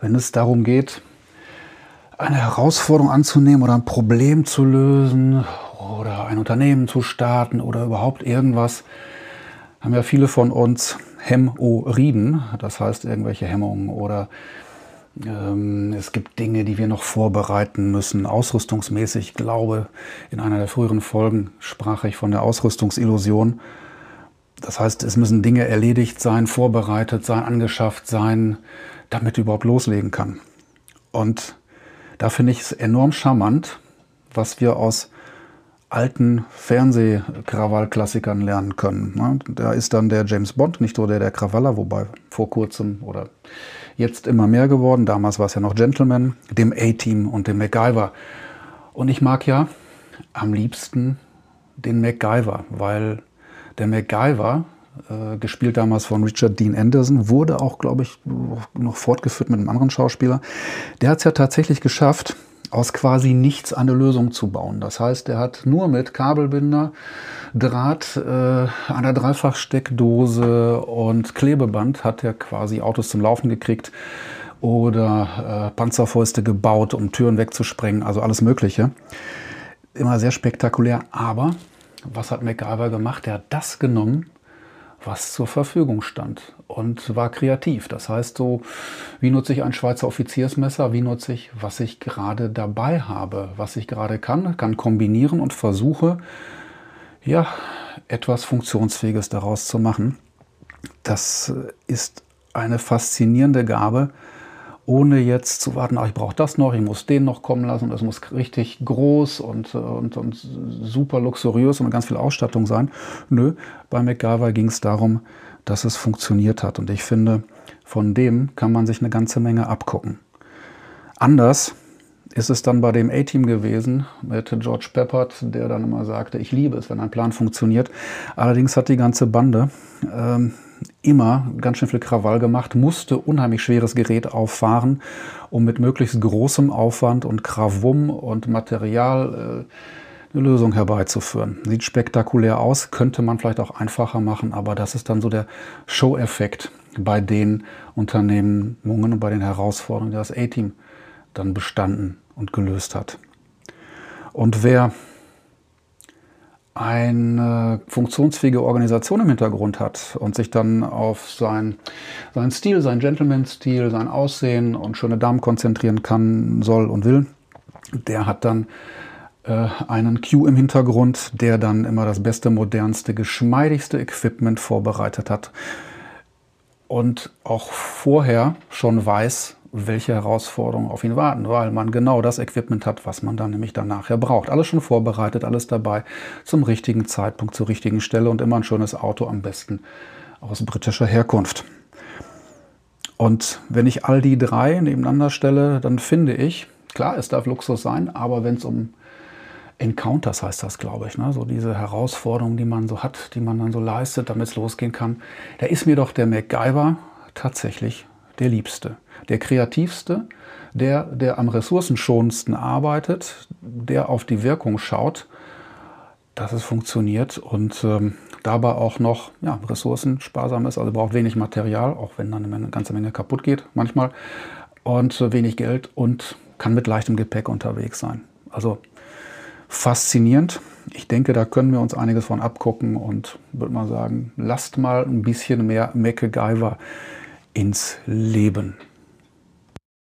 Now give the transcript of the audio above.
wenn es darum geht, eine Herausforderung anzunehmen oder ein Problem zu lösen oder ein Unternehmen zu starten oder überhaupt irgendwas, haben ja viele von uns Hämorrhoiden, das heißt irgendwelche Hemmungen oder ähm, es gibt Dinge, die wir noch vorbereiten müssen, ausrüstungsmäßig. Ich glaube, in einer der früheren Folgen sprach ich von der Ausrüstungsillusion. Das heißt, es müssen Dinge erledigt sein, vorbereitet sein, angeschafft sein, damit du überhaupt loslegen kann. Und da finde ich es enorm charmant, was wir aus alten Fernsehkrawallklassikern lernen können. Ne? Da ist dann der James Bond, nicht nur der der Krawaller, wobei vor kurzem oder jetzt immer mehr geworden. Damals war es ja noch Gentleman, dem A-Team und dem MacGyver. Und ich mag ja am liebsten den MacGyver, weil der MacGyver, äh, gespielt damals von Richard Dean Anderson, wurde auch, glaube ich, noch fortgeführt mit einem anderen Schauspieler. Der hat es ja tatsächlich geschafft, aus quasi nichts eine Lösung zu bauen. Das heißt, er hat nur mit Kabelbinder, Draht, äh, einer Dreifachsteckdose und Klebeband hat er quasi Autos zum Laufen gekriegt oder äh, Panzerfäuste gebaut, um Türen wegzusprengen, also alles Mögliche. Immer sehr spektakulär, aber was hat MacGyver gemacht? Er hat das genommen, was zur Verfügung stand und war kreativ. Das heißt so, wie nutze ich ein Schweizer Offiziersmesser, wie nutze ich, was ich gerade dabei habe, was ich gerade kann, kann kombinieren und versuche, ja, etwas Funktionsfähiges daraus zu machen. Das ist eine faszinierende Gabe, ohne jetzt zu warten, ach, ich brauche das noch, ich muss den noch kommen lassen, es muss richtig groß und, und, und super luxuriös und ganz viel Ausstattung sein. Nö, bei MacGyver ging es darum, dass es funktioniert hat. Und ich finde, von dem kann man sich eine ganze Menge abgucken. Anders ist es dann bei dem A-Team gewesen mit George Peppard, der dann immer sagte, ich liebe es, wenn ein Plan funktioniert. Allerdings hat die ganze Bande ähm, immer ganz schön viel Krawall gemacht, musste unheimlich schweres Gerät auffahren, um mit möglichst großem Aufwand und Krawum und Material äh, eine Lösung herbeizuführen. Sieht spektakulär aus, könnte man vielleicht auch einfacher machen, aber das ist dann so der Show-Effekt bei den Unternehmungen und bei den Herausforderungen, die das A-Team dann bestanden und gelöst hat. Und wer eine funktionsfähige Organisation im Hintergrund hat und sich dann auf sein, seinen Stil, seinen Gentleman-Stil, sein Aussehen und schöne Damen konzentrieren kann, soll und will, der hat dann äh, einen Q im Hintergrund, der dann immer das beste, modernste, geschmeidigste Equipment vorbereitet hat und auch vorher schon weiß, welche Herausforderungen auf ihn warten, weil man genau das Equipment hat, was man dann nämlich dann nachher braucht. Alles schon vorbereitet, alles dabei, zum richtigen Zeitpunkt, zur richtigen Stelle und immer ein schönes Auto, am besten aus britischer Herkunft. Und wenn ich all die drei nebeneinander stelle, dann finde ich, klar, es darf Luxus sein, aber wenn es um Encounters heißt das, glaube ich, ne? so diese Herausforderungen, die man so hat, die man dann so leistet, damit es losgehen kann, da ist mir doch der MacGyver tatsächlich der Liebste der kreativste, der, der am ressourcenschonendsten arbeitet, der auf die Wirkung schaut, dass es funktioniert und ähm, dabei auch noch ja, ressourcensparsam ist, also braucht wenig Material, auch wenn dann eine ganze Menge kaputt geht manchmal und äh, wenig Geld und kann mit leichtem Gepäck unterwegs sein. Also faszinierend. Ich denke, da können wir uns einiges von abgucken und würde mal sagen, lasst mal ein bisschen mehr MacGyver ins Leben.